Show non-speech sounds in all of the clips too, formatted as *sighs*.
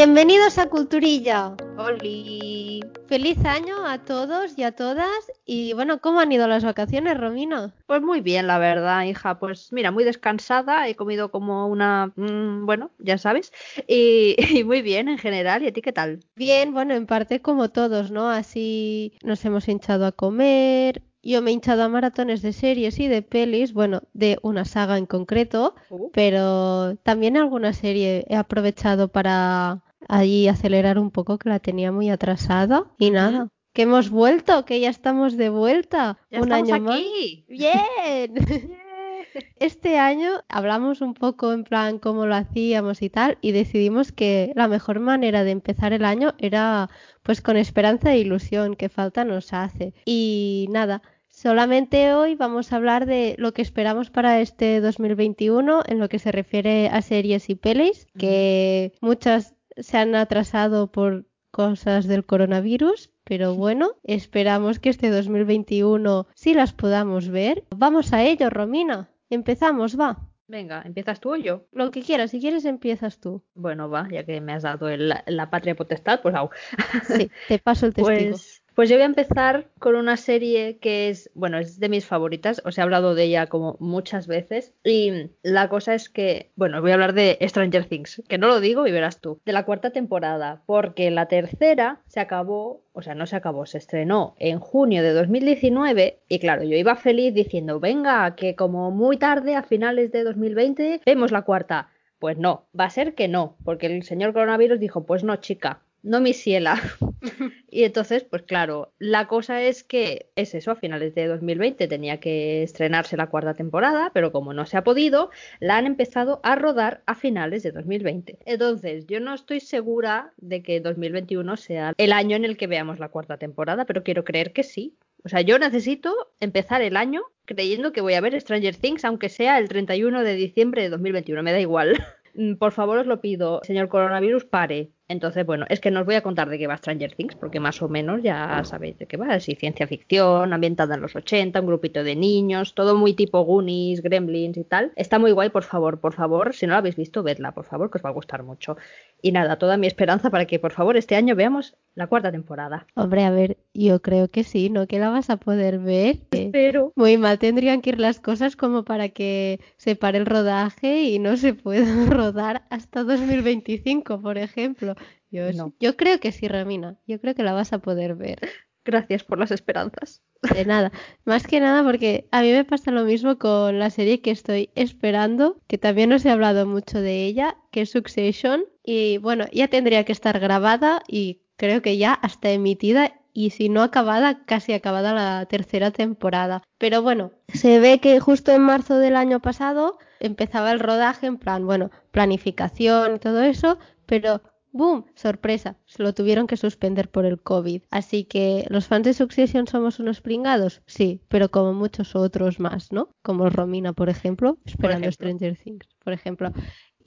Bienvenidos a Culturilla. ¡Holi! Feliz año a todos y a todas. Y bueno, ¿cómo han ido las vacaciones, Romina? Pues muy bien, la verdad, hija. Pues mira, muy descansada. He comido como una. mm, bueno, ya sabes. Y, *laughs* y muy bien en general. ¿Y a ti qué tal? Bien, bueno, en parte como todos, ¿no? Así nos hemos hinchado a comer. Yo me he hinchado a maratones de series y de pelis, bueno, de una saga en concreto, Uh. pero también alguna serie he aprovechado para allí acelerar un poco que la tenía muy atrasada. Y nada, que hemos vuelto, que ya estamos de vuelta. ¡Ya un estamos año más. aquí! Bien. *laughs* *laughs* Este año hablamos un poco en plan cómo lo hacíamos y tal y decidimos que la mejor manera de empezar el año era pues con esperanza e ilusión que falta nos hace. Y nada, solamente hoy vamos a hablar de lo que esperamos para este 2021 en lo que se refiere a series y pelis, que muchas se han atrasado por cosas del coronavirus, pero bueno, esperamos que este 2021 sí las podamos ver. Vamos a ello, Romina. Empezamos, va. Venga, ¿empiezas tú o yo? Lo que quieras, si quieres empiezas tú. Bueno, va, ya que me has dado el- la patria potestad, pues au. Sí, te paso el testigo. *laughs* Pues, pues yo voy a empezar con una serie que es, bueno, es de mis favoritas, os he hablado de ella como muchas veces y la cosa es que, bueno, voy a hablar de Stranger Things, que no lo digo y verás tú, de la cuarta temporada, porque la tercera se acabó, o sea, no se acabó, se estrenó en junio de 2019 y claro, yo iba feliz diciendo, venga, que como muy tarde, a finales de 2020, vemos la cuarta. Pues no, va a ser que no, porque el señor coronavirus dijo, pues no, chica, no mi ciela. *laughs* Y entonces, pues claro, la cosa es que es eso, a finales de 2020 tenía que estrenarse la cuarta temporada, pero como no se ha podido, la han empezado a rodar a finales de 2020. Entonces, yo no estoy segura de que 2021 sea el año en el que veamos la cuarta temporada, pero quiero creer que sí. O sea, yo necesito empezar el año creyendo que voy a ver Stranger Things, aunque sea el 31 de diciembre de 2021, me da igual. *laughs* Por favor, os lo pido, señor coronavirus, pare. Entonces, bueno, es que no os voy a contar de qué va Stranger Things, porque más o menos ya sabéis de qué va. Sí, ciencia ficción, ambientada en los 80, un grupito de niños, todo muy tipo Goonies, Gremlins y tal. Está muy guay, por favor, por favor, si no la habéis visto, vedla, por favor, que os va a gustar mucho. Y nada, toda mi esperanza para que, por favor, este año veamos la cuarta temporada. Hombre, a ver, yo creo que sí, ¿no? Que la vas a poder ver. Pero... Muy mal tendrían que ir las cosas como para que se pare el rodaje y no se pueda *laughs* rodar hasta 2025, por ejemplo. Yo, No. yo creo que sí, Ramina. Yo creo que la vas a poder ver. Gracias por las esperanzas. De nada. Más que nada porque a mí me pasa lo mismo con la serie que estoy esperando, que también os he hablado mucho de ella, que es Succession. Y bueno, ya tendría que estar grabada y creo que ya hasta emitida y si no acabada, casi acabada la tercera temporada. Pero bueno, se ve que justo en marzo del año pasado empezaba el rodaje en plan, bueno, planificación y todo eso, pero ¡Boom! Sorpresa, se lo tuvieron que suspender por el COVID. Así que los fans de Succession somos unos pringados, sí, pero como muchos otros más, ¿no? Como Romina, por ejemplo, esperando ejemplo. Stranger Things, por ejemplo.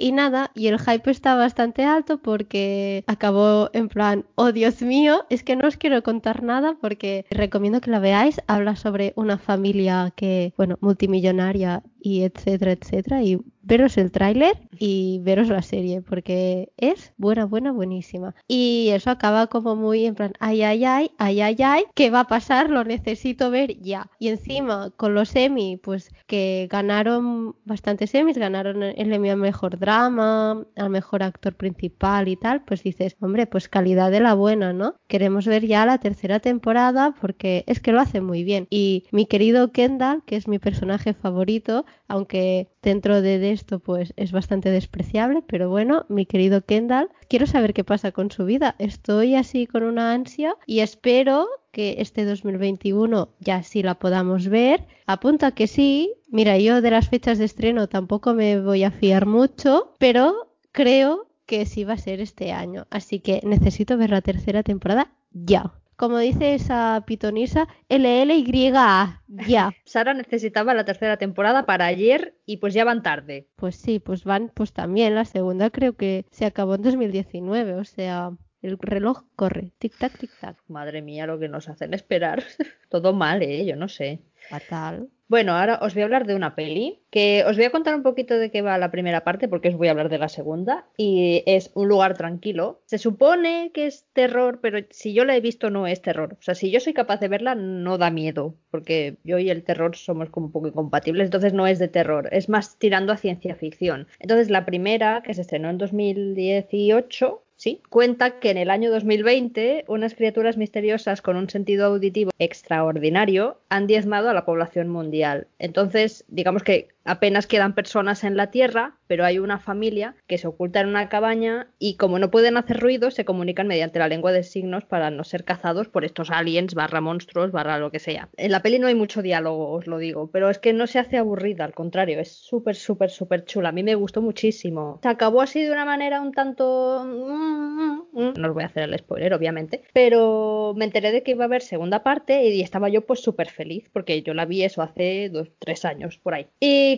Y nada, y el hype está bastante alto porque acabó en plan, oh Dios mío, es que no os quiero contar nada porque recomiendo que la veáis. Habla sobre una familia que, bueno, multimillonaria y etcétera, etcétera. Y veros el tráiler y veros la serie porque es buena, buena, buenísima. Y eso acaba como muy en plan, ay, ay, ay, ay, ay, ay, ¿qué va a pasar? Lo necesito ver ya. Y encima con los Emmy, pues que ganaron bastantes Emmys, ganaron el Emmy al mejor drama, al mejor actor principal y tal, pues dices, hombre, pues calidad de la buena, ¿no? Queremos ver ya la tercera temporada porque es que lo hace muy bien. Y mi querido Kendall, que es mi personaje favorito, aunque dentro de esto pues es bastante despreciable, pero bueno, mi querido Kendall, quiero saber qué pasa con su vida. Estoy así con una ansia y espero que este 2021 ya sí la podamos ver. Apunta que sí. Mira, yo de las fechas de estreno tampoco me voy a fiar mucho, pero creo que sí va a ser este año. Así que necesito ver la tercera temporada ya. Como dice esa pitonisa, LLYA, ya. *laughs* Sara necesitaba la tercera temporada para ayer y pues ya van tarde. Pues sí, pues van, pues también la segunda creo que se acabó en 2019, o sea, el reloj corre, tic tac, tic tac. Madre mía, lo que nos hacen esperar. *laughs* Todo mal, ¿eh? Yo no sé. Fatal. Bueno, ahora os voy a hablar de una peli que os voy a contar un poquito de qué va la primera parte porque os voy a hablar de la segunda y es Un lugar tranquilo. Se supone que es terror, pero si yo la he visto no es terror. O sea, si yo soy capaz de verla no da miedo porque yo y el terror somos como un poco incompatibles, entonces no es de terror, es más tirando a ciencia ficción. Entonces la primera que se estrenó en 2018 Sí, cuenta que en el año 2020 unas criaturas misteriosas con un sentido auditivo extraordinario han diezmado a la población mundial. Entonces, digamos que apenas quedan personas en la Tierra, pero hay una familia que se oculta en una cabaña y como no pueden hacer ruido, se comunican mediante la lengua de signos para no ser cazados por estos aliens, barra monstruos, barra lo que sea. En la peli no hay mucho diálogo, os lo digo, pero es que no se hace aburrida, al contrario, es súper, súper, súper chula. A mí me gustó muchísimo. Se acabó así de una manera un tanto... No os voy a hacer el spoiler, obviamente, pero me enteré de que iba a haber segunda parte y estaba yo pues súper feliz porque yo la vi eso hace dos, tres años por ahí.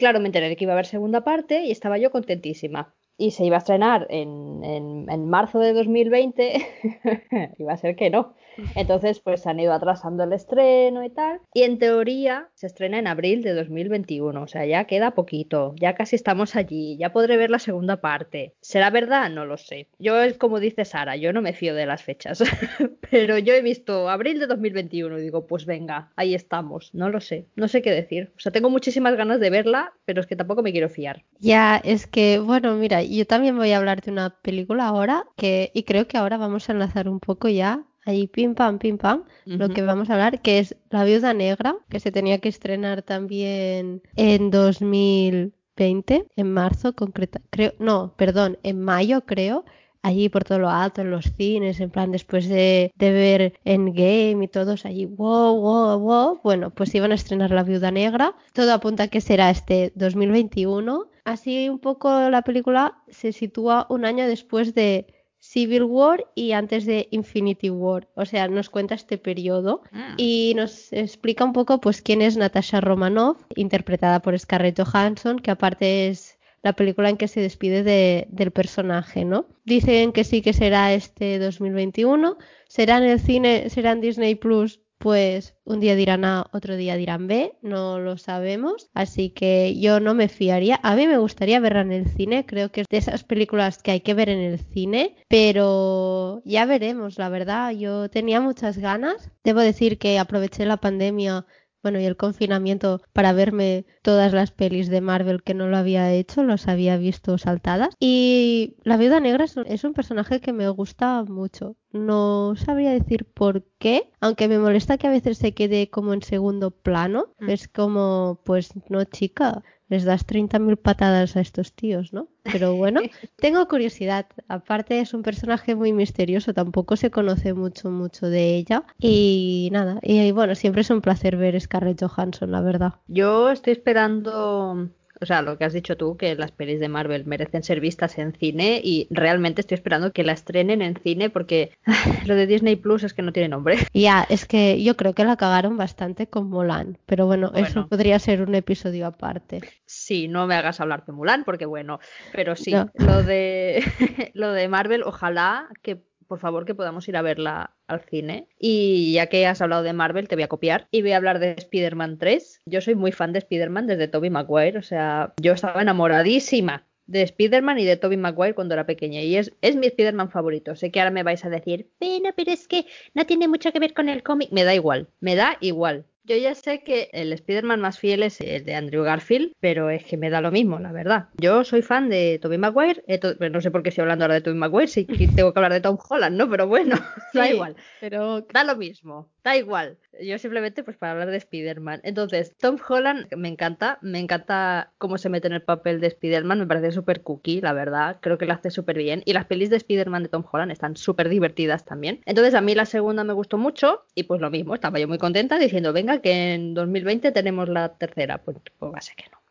Claro, me enteré que iba a haber segunda parte y estaba yo contentísima. Y se iba a estrenar en, en, en marzo de 2020. *laughs* iba a ser que no. Entonces, pues se han ido atrasando el estreno y tal. Y en teoría se estrena en abril de 2021. O sea, ya queda poquito. Ya casi estamos allí. Ya podré ver la segunda parte. ¿Será verdad? No lo sé. Yo es como dice Sara, yo no me fío de las fechas. *laughs* Pero yo he visto abril de 2021 y digo, pues venga, ahí estamos. No lo sé. No sé qué decir. O sea, tengo muchísimas ganas de verla, pero es que tampoco me quiero fiar. Ya, es que, bueno, mira, yo también voy a hablar de una película ahora que, y creo que ahora vamos a enlazar un poco ya ahí pim pam, pim pam, lo que vamos a hablar, que es La Viuda Negra, que se tenía que estrenar también en 2020, en marzo, concreta, creo, no, perdón, en mayo creo, allí por todo lo alto, en los cines, en plan después de, de ver Endgame y todos allí, wow, wow, wow, bueno, pues iban a estrenar La Viuda Negra, todo apunta a que será este 2021, así un poco la película se sitúa un año después de Civil War y antes de Infinity War. O sea, nos cuenta este periodo Ah. y nos explica un poco pues quién es Natasha Romanoff, interpretada por Scarlett Johansson, que aparte es la película en que se despide de- del personaje, ¿no? Dicen que sí que será este 2021, será en el cine, será en Disney Plus, pues un día dirán A, otro día dirán B, no lo sabemos, así que yo no me fiaría. A mí me gustaría verla en el cine, creo que es de esas películas que hay que ver en el cine, pero ya veremos, la verdad, yo tenía muchas ganas. Debo decir que aproveché la pandemia bueno, y el confinamiento para verme todas las pelis de Marvel que no lo había hecho, los había visto saltadas. Y la Viuda Negra es un, es un personaje que me gusta mucho. No sabría decir por qué, aunque me molesta que a veces se quede como en segundo plano. Mm. Es como, pues no, chica, les das 30.000 patadas a estos tíos, ¿no? Pero bueno, *laughs* tengo curiosidad. Aparte es un personaje muy misterioso, tampoco se conoce mucho, mucho de ella. Y nada, y bueno, siempre es un placer ver Scarlett Johansson, la verdad. Yo estoy esperando, o sea, lo que has dicho tú, que las pelis de Marvel merecen ser vistas en cine y realmente estoy esperando que la estrenen en cine porque *laughs* lo de Disney Plus es que no tiene nombre. Ya, es que yo creo que la cagaron bastante con Mulan, pero bueno, eso podría ser un episodio aparte. Sí, no me hagas hablar de Mulan porque bueno, pero sí, No. lo de *laughs* lo de Marvel, ojalá que por favor que podamos ir a verla al cine. Y ya que has hablado de Marvel, te voy a copiar y voy a hablar de Spider-Man 3. Yo soy muy fan de Spider-Man desde Tobey Maguire, o sea, yo estaba enamoradísima de Spider-Man y de Tobey Maguire cuando era pequeña y es, es mi Spider-Man favorito. Sé que ahora me vais a decir, bueno, pero es que no tiene mucho que ver con el cómic. Me da igual, me da igual. Yo ya sé que el Spider-Man más fiel es el de Andrew Garfield, pero es que me da lo mismo, la verdad. Yo soy fan de Tobey Maguire, eh, to- no sé por qué estoy hablando ahora de Tobey Maguire, que *laughs* tengo que hablar de Tom Holland, ¿no? Pero bueno, *laughs* da igual. Pero Da lo mismo, da igual. Yo simplemente pues para hablar de Spider-Man. Entonces, Tom Holland me encanta, me encanta cómo se mete en el papel de Spider-Man, me parece súper cookie, la verdad. Creo que lo hace súper bien. Y las pelis de Spider-Man de Tom Holland están súper divertidas también. Entonces, a mí la segunda me gustó mucho y pues lo mismo, estaba yo muy contenta diciendo, venga, que en 2020 tenemos la tercera. Pues, pues que no.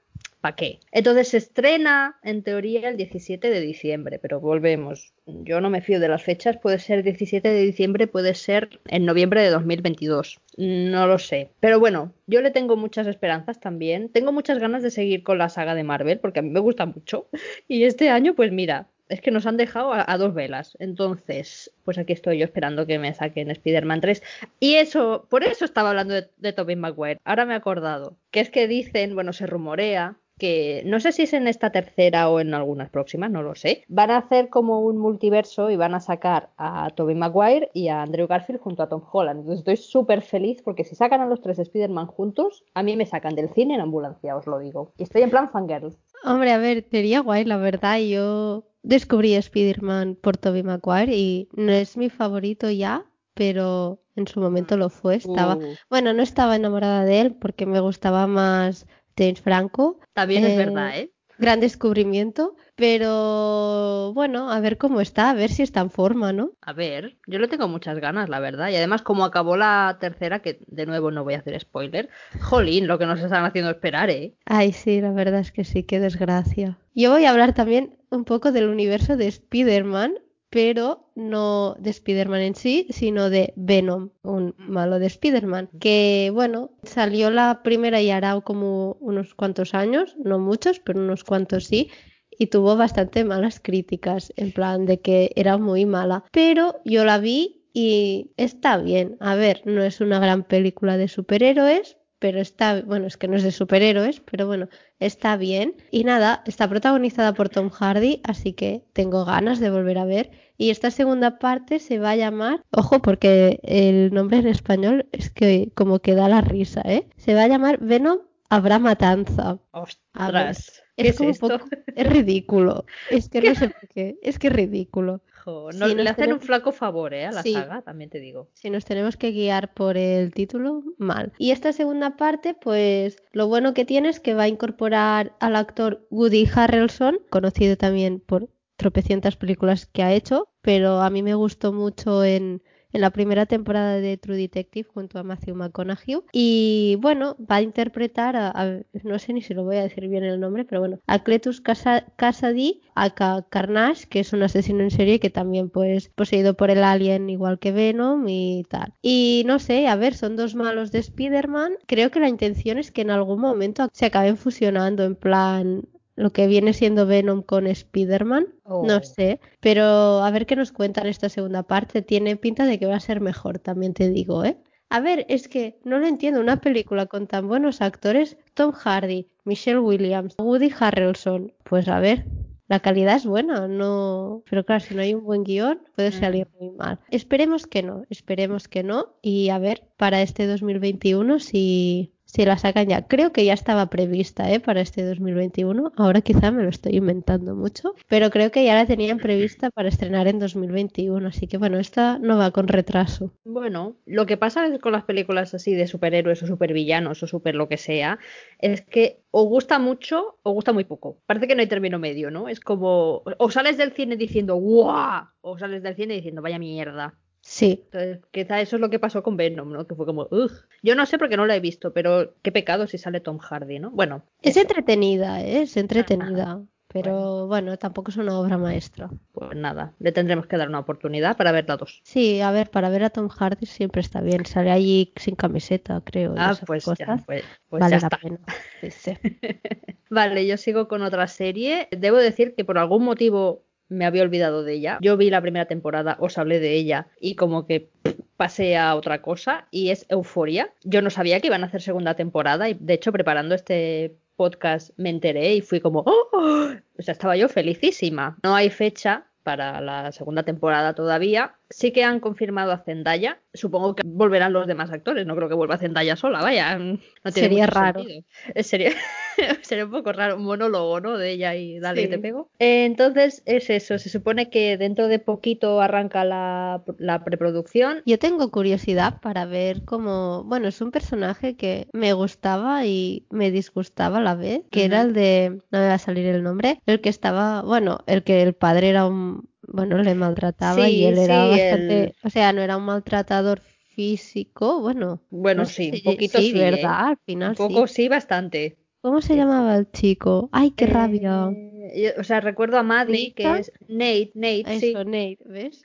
¿Para qué? Entonces se estrena en teoría el 17 de diciembre, pero volvemos. Yo no me fío de las fechas, puede ser 17 de diciembre, puede ser en noviembre de 2022. No lo sé. Pero bueno, yo le tengo muchas esperanzas también. Tengo muchas ganas de seguir con la saga de Marvel, porque a mí me gusta mucho. *laughs* Y este año, pues mira, es que nos han dejado a, dos velas. Entonces, pues aquí estoy yo esperando que me saquen Spider-Man 3. Y eso, por eso estaba hablando de, de Tobey Maguire. Ahora me he acordado. Que es que dicen, bueno, se rumorea que no sé si es en esta tercera o en algunas próximas, no lo sé. Van a hacer como un multiverso y van a sacar a Tobey Maguire y a Andrew Garfield junto a Tom Holland. Entonces estoy súper feliz porque si sacan a los tres Spider-Man juntos, a mí me sacan del cine en ambulancia, os lo digo. Y estoy en plan fangirl. Hombre, a ver, sería guay, la verdad. Yo descubrí Spider-Man por Tobey Maguire y no es mi favorito ya, pero en su momento lo fue. Estaba, uh. bueno, no estaba enamorada de él porque me gustaba más James Franco. También es verdad, ¿eh? Gran descubrimiento, pero bueno, a ver cómo está, a ver si está en forma, ¿no? A ver, yo le tengo muchas ganas, la verdad. Y además, como acabó la tercera, que de nuevo no voy a hacer spoiler, jolín, lo que nos están haciendo esperar, ¿eh? Ay, sí, la verdad es que sí, qué desgracia. Yo voy a hablar también un poco del universo de Spider-Man, pero no de Spider-Man en sí, sino de Venom, un malo de Spider-Man, que bueno, salió la primera y hará como unos cuantos años, no muchos, pero unos cuantos sí, y tuvo bastante malas críticas, en plan de que era muy mala, pero yo la vi y está bien, a ver, no es una gran película de superhéroes, pero está, bueno, es que no es de superhéroes, pero bueno, está bien. Y nada, está protagonizada por Tom Hardy, así que tengo ganas de volver a ver. Y esta segunda parte se va a llamar, ojo, porque el nombre en español es que como que da la risa, ¿eh? Se va a llamar Venom Habrá Matanza. Ostras. Es, como Poco, es ridículo. Es que no sé por qué. Es que es ridículo no le hacen un flaco favor ¿eh? a la saga, también te digo. Si nos tenemos que guiar por el título, mal. Y esta segunda parte, pues lo bueno que tiene es que va a incorporar al actor Woody Harrelson, conocido también por tropecientas películas que ha hecho, pero a mí me gustó mucho en en la primera temporada de True Detective junto a Matthew McConaughey. Y bueno, va a interpretar a, no sé ni si lo voy a decir bien el nombre, pero bueno, a Cletus Cassidy, a Carnage, que es un asesino en serie que también pues poseído por el alien igual que Venom y tal. Y no sé, a ver, son dos malos de Spider-Man. Creo que la intención es que en algún momento se acaben fusionando en plan lo que viene siendo Venom con Spider-Man. No oh. sé, pero a ver qué nos cuentan esta segunda parte. Tiene pinta de que va a ser mejor, también te digo, ¿eh? A ver, es que no lo entiendo. Una película con tan buenos actores, Tom Hardy, Michelle Williams, Woody Harrelson. Pues a ver, la calidad es buena, no. Pero claro, si no hay un buen guion, puede mm. salir muy mal. Esperemos que no, esperemos que no. Y a ver, para este 2021, si si la sacan ya. Creo que ya estaba prevista ¿eh? para este 2021. Ahora quizá me lo estoy inventando mucho. Pero creo que ya la tenían prevista para estrenar en 2021. Así que bueno, esta no va con retraso. Bueno, lo que pasa con las películas así de superhéroes o supervillanos o super lo que sea, es que o gusta mucho o gusta muy poco. Parece que no hay término medio, ¿no? Es como o sales del cine diciendo ¡guau! o sales del cine diciendo vaya mierda. Sí. Entonces, quizá eso es lo que pasó con Venom, ¿no? Que fue como, Ugh. Yo no sé porque no la he visto, pero qué pecado si sale Tom Hardy, ¿no? Bueno. Es entretenida, ¿eh? es entretenida. Pero bueno. tampoco es una obra maestra. Pues nada, le tendremos que dar una oportunidad para ver la dos. Sí, a ver, para ver a Tom Hardy siempre está bien. Sale allí sin camiseta, creo. Ah, pues ya, pues, pues ya está. *laughs* vale, yo sigo con otra serie. Debo decir que por algún motivo me había olvidado de ella. Yo vi la primera temporada, os hablé de ella y como que pasé a otra cosa y es Euforia. Yo no sabía que iban a hacer segunda temporada y de hecho preparando este podcast me enteré y fui como, ¡Oh! o sea, estaba yo felicísima. No hay fecha para la segunda temporada todavía. Sí que han confirmado a Zendaya. Supongo que volverán los demás actores. No creo que vuelva Zendaya sola, vaya. No tiene Sería raro. Sería, *laughs* sería un poco raro, un monólogo, ¿no? De ella y dale, te pego. entonces es eso. Se supone que dentro de poquito arranca la, la preproducción. Yo tengo curiosidad para ver cómo. Bueno, es un personaje que me gustaba y me disgustaba a la vez. Que era el de. No me va a salir el nombre. El que estaba. Bueno, el que el padre era un bueno, le maltrataba y él era bastante, o sea, no era un maltratador físico, bueno. Bueno, sí, un poquito sí, ¿verdad? ¿eh? Al final un poco sí. bastante. ¿Cómo se llamaba el chico? Ay, qué rabia. Eh, Yo- o sea, recuerdo a Maddie, que es Nate, Nate, Eso, sí. Nate, ¿ves?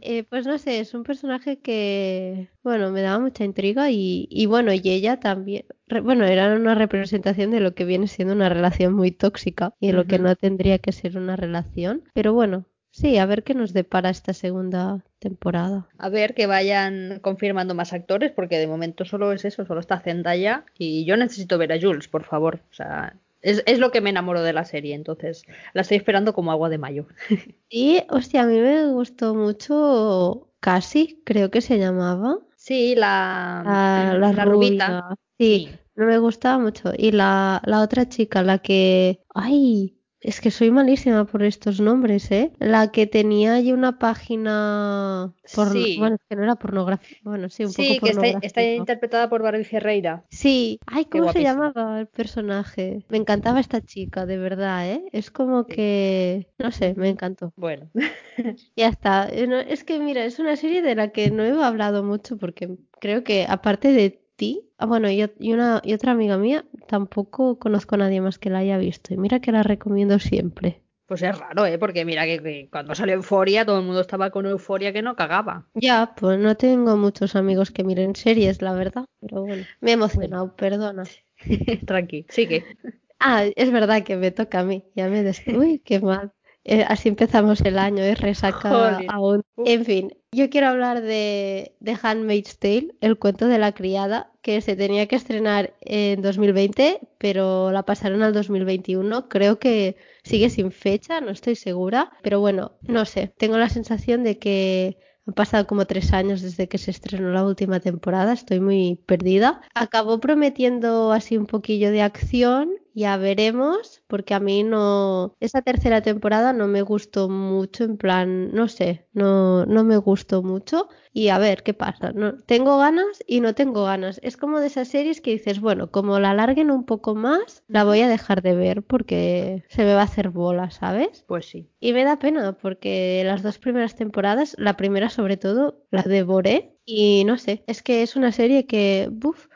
Eh, pues no sé, es un personaje que, bueno, me daba mucha intriga y, y bueno, y ella también, re- bueno, era una representación de lo que viene siendo una relación muy tóxica y de lo que no tendría que ser una relación. Pero bueno, sí, a ver qué nos depara esta segunda temporada. A ver que vayan confirmando más actores, porque de momento solo es eso, solo está Zendaya y yo necesito ver a Jules, por favor. O sea, es, es lo que me enamoró de la serie, entonces la estoy esperando como agua de mayo. *laughs* Y, hostia, a mí me gustó mucho Cassie, creo que se llamaba. Sí, la, La, la la rubita. Sí, Sí. no me gustaba mucho. Y la, la otra chica, la que... Ay, es que soy malísima por estos nombres, ¿eh? La que tenía allí una página... porno- Sí. Bueno, es que no era pornográfica. Bueno, sí, un Sí, poco que está, está interpretada por Barbie Ferreira. Sí, ay, ¿cómo se llamaba el personaje? Me encantaba esta chica, de verdad, ¿eh? Es como que... No sé, me encantó. Bueno, *laughs* Ya está. Eh, Es que mira, es una serie de la que no he hablado mucho porque creo que aparte de ti, ah, bueno, y, y una y otra amiga mía, tampoco conozco a nadie más que la haya visto. Y mira que la recomiendo siempre. pues es raro, ¿eh? Porque mira que, que cuando salió Euforia todo el mundo estaba con euforia que no cagaba. Ya, pues no tengo muchos amigos que miren series, la verdad. Pero bueno, me he emocionado, perdona. *laughs* Tranqui, sigue. Ah, es verdad que me toca a mí. Ya me des... Uy, qué mal. Eh, así empezamos el año, es resaca *laughs* aún. En fin, yo quiero hablar de, de Handmaid's Tale, el cuento de la criada, que se tenía que estrenar en 2020, pero la pasaron al 2021. Creo que sigue sin fecha, no estoy segura, pero bueno, no sé. Tengo la sensación de que han pasado como tres años desde que se estrenó la última temporada, estoy muy perdida. Acabó prometiendo así un poquillo de acción, ya veremos, porque a mí no, esa tercera temporada no me gustó mucho, en plan, no sé, no, no me gustó mucho y a ver qué pasa. No, tengo ganas y no tengo ganas. Es como de esas series que dices, bueno, como la alarguen un poco más, la voy a dejar de ver porque se me va a hacer bola, ¿sabes? Pues sí. Y me da pena porque las dos primeras temporadas, la primera sobre todo, la devoré y no sé, es que es una serie que, buf,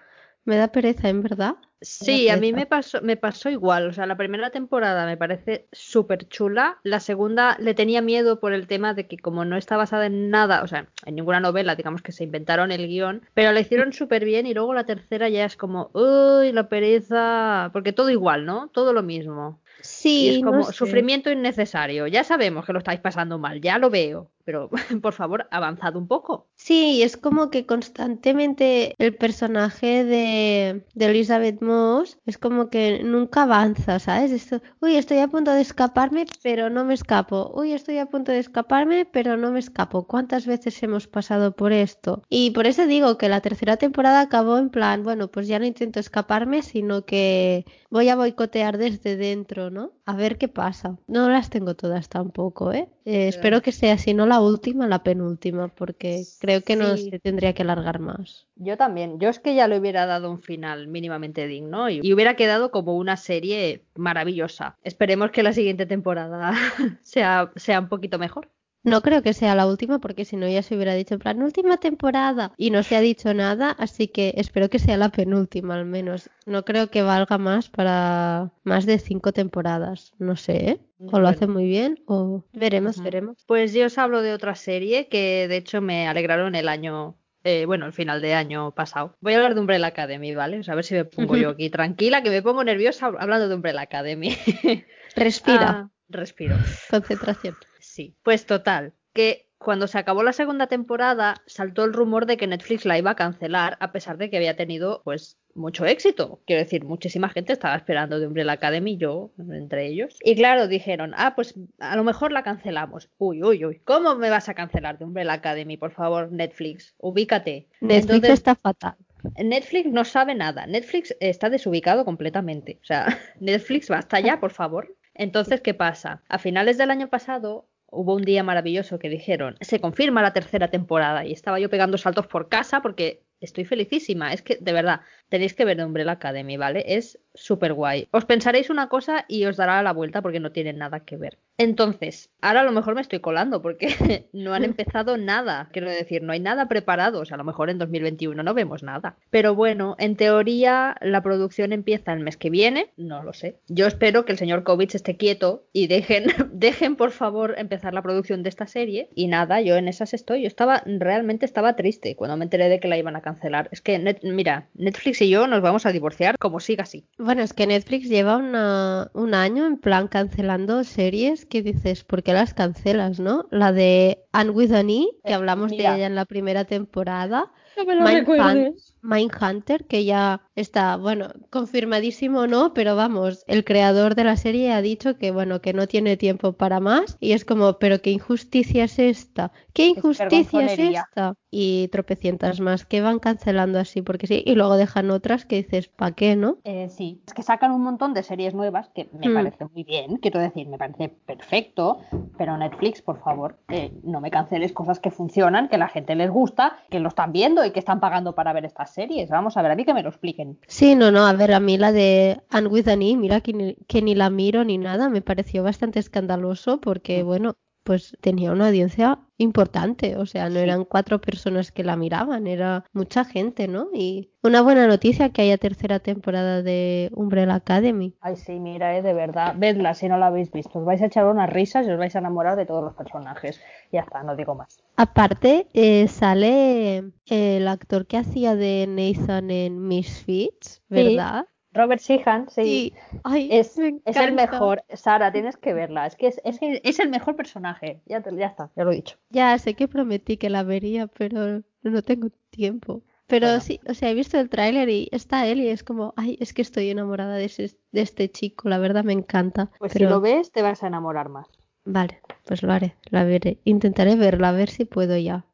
me da pereza, en verdad. Sí, a mí me pasó, me pasó igual. O sea, la primera temporada me parece súper chula. La segunda le tenía miedo por el tema de que como no está basada en nada, o sea, en ninguna novela, digamos que se inventaron el guion, pero la hicieron súper bien y luego la tercera ya es como, uy, la pereza, porque todo igual, ¿no? Todo lo mismo. Y Sí, es no como sé. sufrimiento innecesario. Ya sabemos que lo estáis pasando mal, ya lo veo, pero *laughs* por favor, avanzad un poco. Sí, es como que constantemente el personaje de, de Elizabeth Moss es como que nunca avanza, ¿sabes? Esto, uy, estoy a punto de escaparme, pero no me escapo. Uy, estoy a punto de escaparme, pero no me escapo. ¿Cuántas veces hemos pasado por esto? Y por eso digo que la tercera temporada acabó en plan, bueno, pues ya no intento escaparme, sino que voy a boicotear desde dentro, ¿no? A ver qué pasa. No las tengo todas tampoco, ¿eh? Eh, espero que sea, si no la última, la penúltima, porque creo que no se tendría que alargar más. Yo también. Yo es que ya le hubiera dado un final mínimamente digno y, y hubiera quedado como una serie maravillosa. Esperemos que la siguiente temporada *laughs* sea, sea un poquito mejor. No creo que sea la última, porque si no ya se hubiera dicho en plan última temporada y no se ha dicho nada, así que espero que sea la penúltima al menos. No creo que valga más para más de cinco temporadas. No sé, ¿eh? O lo hace muy bien o veremos, veremos. Pues yo os hablo de otra serie que de hecho me alegraron el año, eh, bueno, el final de año pasado. Voy a hablar de Umbrella Academy, ¿vale? O sea, a ver si me pongo yo aquí tranquila, que me pongo nerviosa hablando de Umbrella Academy. *laughs* Respira, Ah, respiro. concentración. Sí, pues total, que cuando se acabó la segunda temporada saltó el rumor de que Netflix la iba a cancelar a pesar de que había tenido pues mucho éxito. Quiero decir, muchísima gente estaba esperando de Umbrella Academy, yo entre ellos. Y claro, dijeron, ah, pues a lo mejor la cancelamos. Uy, uy, uy, ¿cómo me vas a cancelar de Umbrella Academy? Por favor, Netflix, ubícate. Netflix Entonces, está fatal. Netflix no sabe nada. Netflix está desubicado completamente. O sea, *laughs* Netflix, basta ya, por favor. Entonces, ¿qué pasa? A finales del año pasado hubo un día maravilloso que dijeron, se confirma la tercera temporada y estaba yo pegando saltos por casa porque estoy felicísima. Es que, de verdad, tenéis que ver The Umbrella Academy, ¿vale? Es súper guay. Os pensaréis una cosa y os dará la vuelta porque no tiene nada que ver. Entonces, ahora a lo mejor me estoy colando porque *laughs* no han *laughs* empezado nada. Quiero decir, no hay nada preparado. O sea, a lo mejor en 2021 no vemos nada. Pero bueno, en teoría la producción empieza el mes que viene. No lo sé. Yo espero que el señor Kovic esté quieto y dejen, *laughs* dejen por favor empezar la producción de esta serie. Y nada, yo en esas estoy. Yo estaba, realmente estaba triste cuando me enteré de que la iban a cancelar. Es que, mira, Netflix y yo nos vamos a divorciar como siga así. Bueno, es que Netflix lleva un año en plan cancelando series que dices, ¿por qué las cancelas, no? La de Anne with an E, que hablamos de ella en la primera temporada. No me lo Mindhunter, que ya está, bueno, confirmadísimo no, pero vamos, el creador de la serie ha dicho que, bueno, que no tiene tiempo para más y es como, pero qué injusticia es esta, qué injusticia es, esta. Y tropecientas más que van cancelando así porque sí, y luego dejan otras que dices, ¿para qué, no? Eh, sí, es que sacan un montón de series nuevas que me mm. parece muy bien, quiero decir, me parece perfecto, pero Netflix, por favor, eh, no me canceles cosas que funcionan, que la gente les gusta, que lo están viendo y que están pagando para ver estas series. Vamos a ver, a mí que me lo expliquen. Sí, no, no, a ver, a mí la de Anne with an e, mira que ni, que ni la miro ni nada, me pareció bastante escandaloso porque, mm. bueno, pues tenía una audiencia importante, o sea, no eran cuatro personas que la miraban, era mucha gente, ¿no? Y una buena noticia que haya tercera temporada de Umbrella Academy. Ay, sí, mira, eh, de verdad, vedla si no la habéis visto, os vais a echar unas risas y os vais a enamorar de todos los personajes. Ya está, no digo más. Aparte, eh, sale el actor que hacía de Nathan en Misfits, ¿verdad? Robert Sheehan, sí. es, el mejor. Sara, tienes que verla. Es que es, es, el mejor personaje. Ya, ya está, ya lo he dicho. Ya sé que prometí que la vería, pero no tengo tiempo. Pero sí, o sea, he visto el tráiler y está él y es como, ay, es que estoy enamorada de, de este chico, la verdad me encanta. Pues si lo ves, te vas a enamorar más. Vale, pues lo haré, la veré. Intentaré verla, a ver si puedo ya.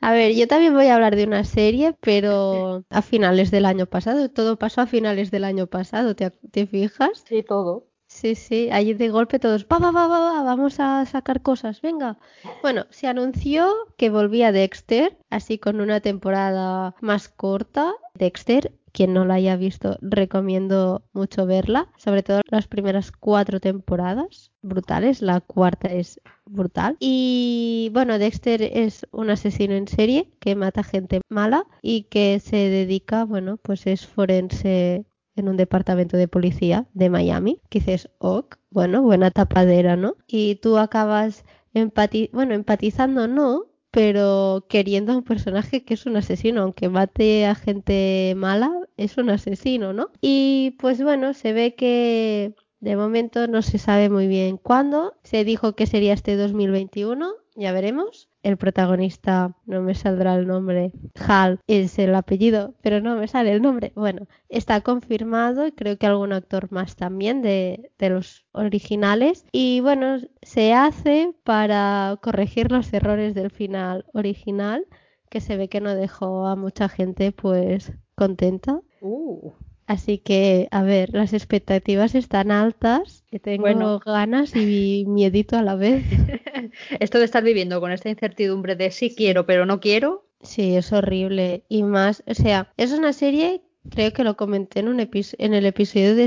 A ver, yo también voy a hablar de una serie, pero a finales del año pasado. Todo pasó a finales del año pasado, ¿te, fijas? Sí, todo. Sí, sí, allí de golpe todos, va, va, va, va, vamos a sacar cosas, venga. Bueno, se anunció que volvía Dexter, así con una temporada más corta. Dexter quien no la haya visto, recomiendo mucho verla, sobre todo las primeras cuatro temporadas, brutales, la cuarta es brutal. Y bueno, Dexter es un asesino en serie que mata gente mala y que se dedica, bueno, pues es forense en un departamento de policía de Miami, que dices, ok, bueno, buena tapadera, ¿no? Y tú acabas empati bueno, empatizando, no, pero queriendo a un personaje que es un asesino, aunque mate a gente mala, es un asesino, ¿no? Y pues bueno, se ve que de momento no se sabe muy bien cuándo. Se dijo que sería este 2021, ya veremos. El protagonista, no me saldrá el nombre, Hal es el apellido, pero no me sale el nombre. Bueno, está confirmado creo que algún actor más también de, de los originales. Y bueno, se hace para corregir los errores del final original, que se ve que no dejó a mucha gente pues contenta. Uh. Así que, a ver, las expectativas están altas, que tengo ganas y miedito a la vez. *laughs* Esto de estar viviendo con esta incertidumbre de sí quiero, pero no quiero. Sí, es horrible. Y más, o sea, es una serie, creo que lo comenté en, un en el episodio de,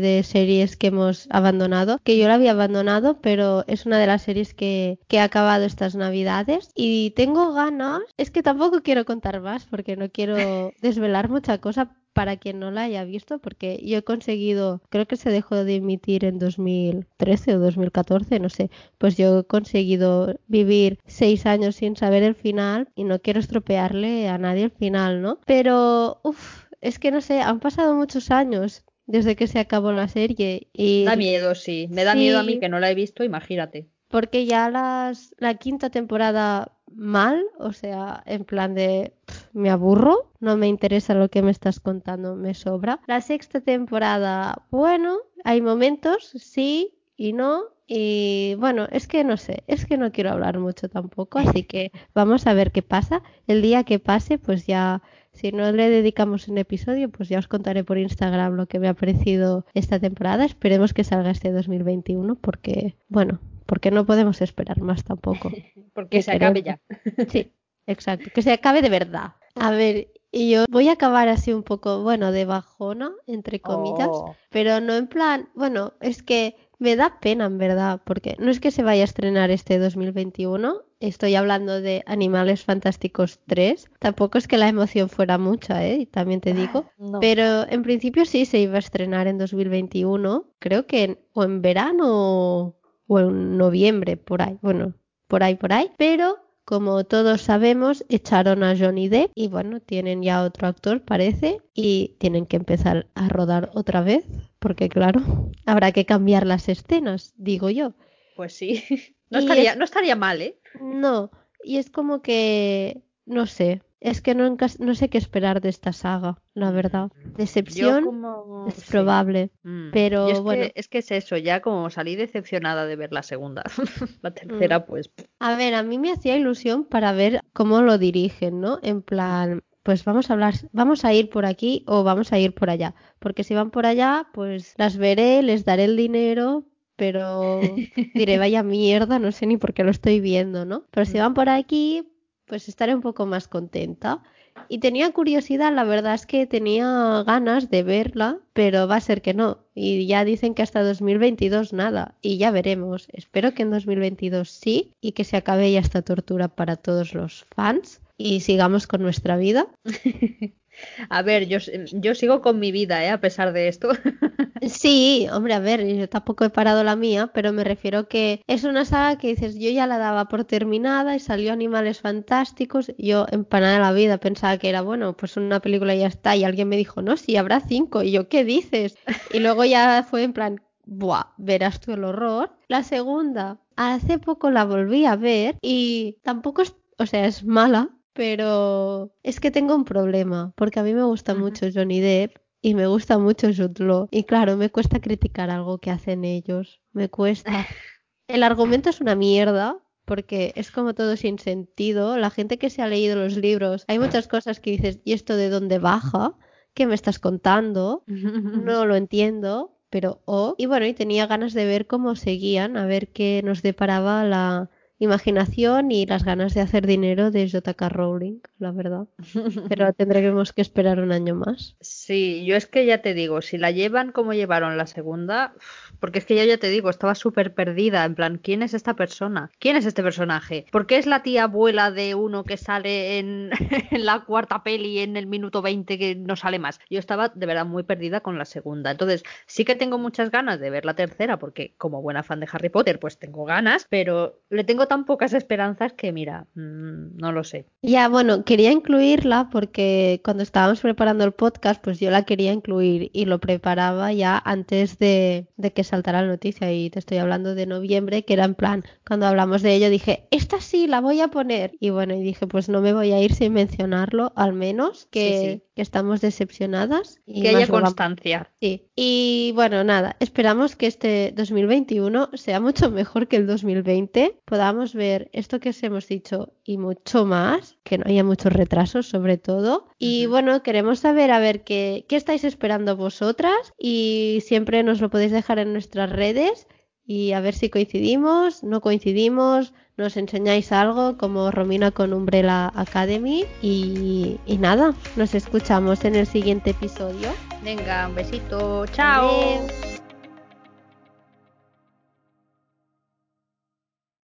de, series que hemos abandonado, que yo la había abandonado, pero es una de las series que, que he acabado estas navidades. Y tengo ganas, es que tampoco quiero contar más porque no quiero desvelar mucha cosa, para quien no la haya visto, porque yo he conseguido, creo que se dejó de emitir en 2013 o 2014, no sé, pues yo he conseguido vivir seis años sin saber el final y no quiero estropearle a nadie el final, ¿no? Pero, uff, es que no sé, han pasado muchos años desde que se acabó la serie y... Da miedo, sí, me da miedo a mí que no la he visto, imagínate. Porque ya las, la quinta temporada mal, o sea, en plan de me aburro, no me interesa lo que me estás contando, me sobra. La sexta temporada, bueno, hay momentos, sí y no. Y bueno, es que no sé, es que no quiero hablar mucho tampoco, así que vamos a ver qué pasa. El día que pase, pues ya, si no le dedicamos un episodio, pues ya os contaré por Instagram lo que me ha parecido esta temporada. Esperemos que salga este 2021 porque, bueno, porque no podemos esperar más tampoco. *laughs* porque se acabe ya. *laughs* sí, exacto, que se acabe de verdad. A ver, Y yo voy a acabar así un poco, bueno, de bajona, entre comillas, Oh. pero no en plan, bueno, es que me da pena en verdad, porque no es que se vaya a estrenar este 2021, estoy hablando de Animales Fantásticos 3, tampoco es que la emoción fuera mucha, ¿eh? También te digo, *sighs* No. pero en principio sí se iba a estrenar en 2021, creo que en- o en verano o en noviembre, por ahí, bueno, por ahí, por ahí, pero como todos sabemos, echaron a Johnny Depp y bueno, tienen ya otro actor, parece, y tienen que empezar a rodar otra vez, porque claro, *laughs* habrá que cambiar las escenas, digo yo. Pues sí. *laughs* No estaría, es- no estaría mal, ¿eh? No, y es como que, no sé, es que no, no sé qué esperar de esta saga, la verdad. Yo Decepción como... es sí. probable, Mm. pero es bueno. Que, es que es eso, ya como salí decepcionada de ver la segunda. *laughs* la tercera, pues. A ver, a mí me hacía ilusión para ver cómo lo dirigen, ¿no? En plan, pues vamos a hablar, vamos a ir por aquí o vamos a ir por allá. Porque si van por allá, pues las veré, les daré el dinero, pero *laughs* diré, vaya mierda, no sé ni por qué lo estoy viendo, ¿no? Pero si Mm. van por aquí, pues estaré un poco más contenta. Y tenía curiosidad, la verdad es que tenía ganas de verla, pero va a ser que no. Y ya dicen que hasta 2022 nada. Y ya veremos. Espero que en 2022 sí y que se acabe ya esta tortura para todos los fans y sigamos con nuestra vida. *laughs* A ver, yo, yo sigo con mi vida, ¿eh? A pesar de esto. *laughs* Sí, hombre, a ver, yo tampoco he parado la mía, pero me refiero que es una saga que dices, yo ya la daba por terminada y salió Animales Fantásticos, yo empanada de la vida pensaba que era, bueno, pues una película ya está, y alguien me dijo, no, sí, habrá cinco, y yo, ¿qué dices? Y luego ya fue en plan, buah, verás tú el horror. La segunda, hace poco la volví a ver y tampoco es, o sea, es mala, pero es que tengo un problema, porque a mí me gusta mucho Johnny Depp y me gusta mucho Jude Law. Y claro, me cuesta criticar algo que hacen ellos. Me cuesta. *laughs* El argumento es una mierda. Porque es como todo sin sentido. La gente que se ha leído los libros, hay muchas cosas que dices, ¿y esto de dónde baja? ¿Qué me estás contando? No *laughs* lo entiendo, pero oh. Y bueno, y tenía ganas de ver cómo seguían, a ver qué nos deparaba la imaginación y las ganas de hacer dinero de J.K. Rowling, la verdad. Pero tendremos que esperar un año más. Sí, yo es que ya te digo, si la llevan como llevaron la segunda, porque es que yo ya te digo, estaba súper perdida, en plan, ¿quién es esta persona? ¿Quién es este personaje? ¿Por qué es la tía abuela de uno que sale en, *laughs* en la cuarta peli en el minuto 20 que no sale más? Yo estaba de verdad muy perdida con la segunda. Entonces, sí que tengo muchas ganas de ver la tercera, porque como buena fan de Harry Potter, pues tengo ganas, pero le tengo tan pocas esperanzas que, mira, mmm, no lo sé. Ya, bueno, quería incluirla porque cuando estábamos preparando el podcast, pues yo la quería incluir y lo preparaba ya antes de, de que saltara la noticia. Y te estoy hablando de noviembre, que era en plan, cuando hablamos de ello dije, esta sí, la voy a poner. Y bueno, y dije, pues no me voy a ir sin mencionarlo, al menos, que, Sí, sí. Que estamos decepcionadas. Y Que haya constancia. Sí, y bueno, nada, esperamos que este 2021 sea mucho mejor que el 2020, podamos ver esto que os hemos dicho y mucho más, que no haya muchos retrasos sobre todo. Y bueno, queremos saber a ver qué, qué estáis esperando vosotras y siempre nos lo podéis dejar en nuestras redes y a ver si coincidimos, no coincidimos, nos enseñáis algo como Romina con Umbrella Academy y, y nada, nos escuchamos en el siguiente episodio. Venga, un besito. Chao.